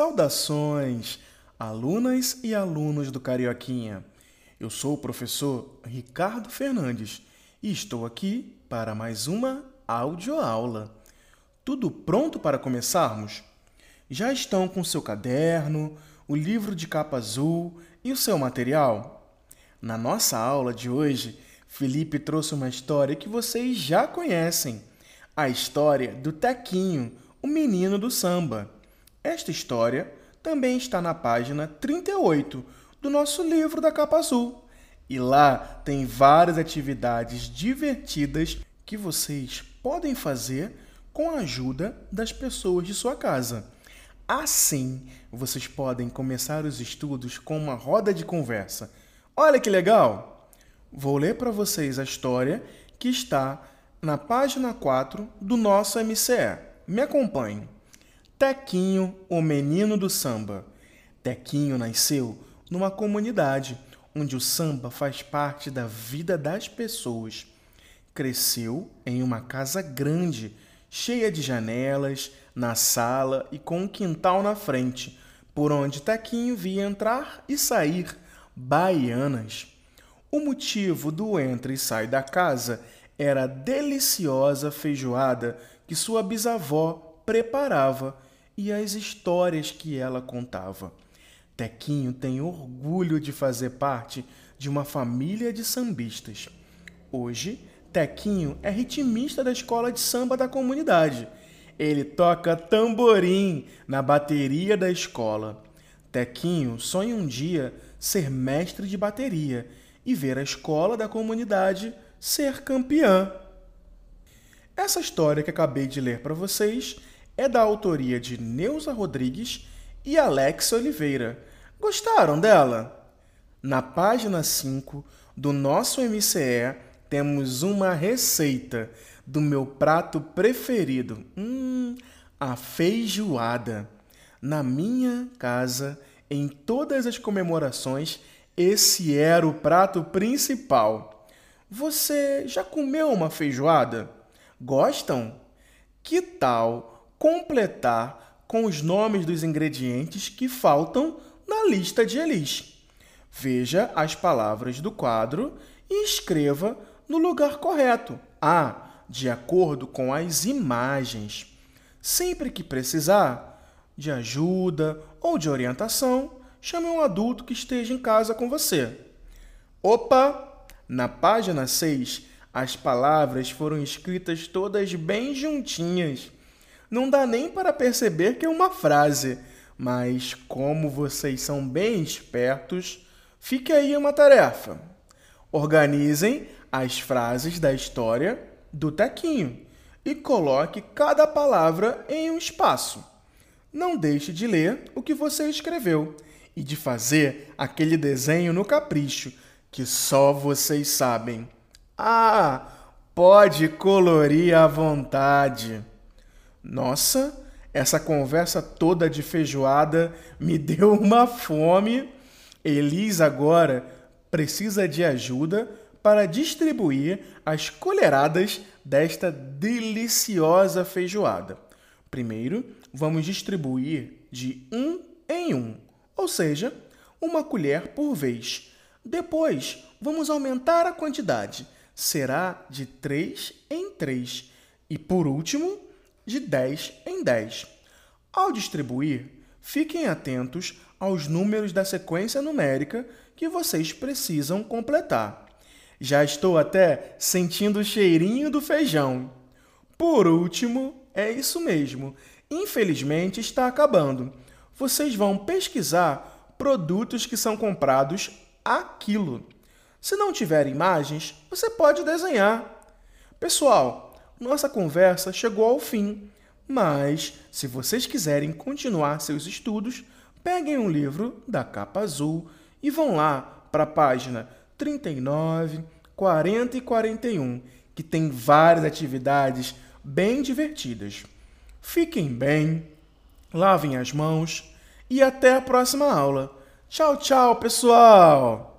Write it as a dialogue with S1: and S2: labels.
S1: Saudações, alunas e alunos do Carioquinha. Eu sou o professor Ricardo Fernandes e estou aqui para mais uma audioaula. Tudo pronto para começarmos? Já estão com seu caderno, o livro de capa azul e o seu material? Na nossa aula de hoje, Felipe trouxe uma história que vocês já conhecem: a história do Tequinho, o menino do samba. Esta história também está na página 38 do nosso livro da capa azul. E lá tem várias atividades divertidas que vocês podem fazer com a ajuda das pessoas de sua casa. Assim, vocês podem começar os estudos com uma roda de conversa. Olha que legal! Vou ler para vocês a história que está na página 4 do nosso MCE. Me acompanhem. Tequinho, o menino do samba. Tequinho nasceu numa comunidade onde o samba faz parte da vida das pessoas. Cresceu em uma casa grande, cheia de janelas, na sala e com um quintal na frente, por onde Tequinho via entrar e sair baianas. O motivo do entra e sai da casa era a deliciosa feijoada que sua bisavó preparava e as histórias que ela contava. Tequinho tem orgulho de fazer parte de uma família de sambistas. Hoje, Tequinho é ritmista da escola de samba da comunidade. Ele toca tamborim na bateria da escola. Tequinho sonha um dia ser mestre de bateria e ver a escola da comunidade ser campeã. Essa história que acabei de ler para vocês é da autoria de Neuza Rodrigues e Alex Oliveira. Gostaram dela? Na página 5 do nosso MCE temos uma receita do meu prato preferido. Hum, a feijoada. Na minha casa, em todas as comemorações, esse era o prato principal. Você já comeu uma feijoada? Gostam? Que tal completar com os nomes dos ingredientes que faltam na lista de Elis. Veja as palavras do quadro e escreva no lugar correto. Ah, de acordo com as imagens. Sempre que precisar de ajuda ou de orientação, chame um adulto que esteja em casa com você. Opa! Na página 6, as palavras foram escritas todas bem juntinhas não dá nem para perceber que é uma frase, mas como vocês são bem espertos, fique aí uma tarefa. Organizem as frases da história do Tequinho e coloque cada palavra em um espaço. Não deixe de ler o que você escreveu e de fazer aquele desenho no capricho que só vocês sabem. Ah, pode colorir à vontade. Nossa, essa conversa toda de feijoada me deu uma fome. Elis agora precisa de ajuda para distribuir as colheradas desta deliciosa feijoada. Primeiro, vamos distribuir de um em um, ou seja, uma colher por vez. Depois, vamos aumentar a quantidade. Será de três em três. E por último, de 10 em 10. Ao distribuir, fiquem atentos aos números da sequência numérica que vocês precisam completar. Já estou até sentindo o cheirinho do feijão. Por último, é isso mesmo. Infelizmente está acabando. Vocês vão pesquisar produtos que são comprados a quilo. Se não tiver imagens, você pode desenhar. Pessoal, nossa conversa chegou ao fim, mas se vocês quiserem continuar seus estudos, peguem um livro da capa azul e vão lá para a página 39, 40 e 41, que tem várias atividades bem divertidas. Fiquem bem, lavem as mãos e até a próxima aula. Tchau, tchau, pessoal!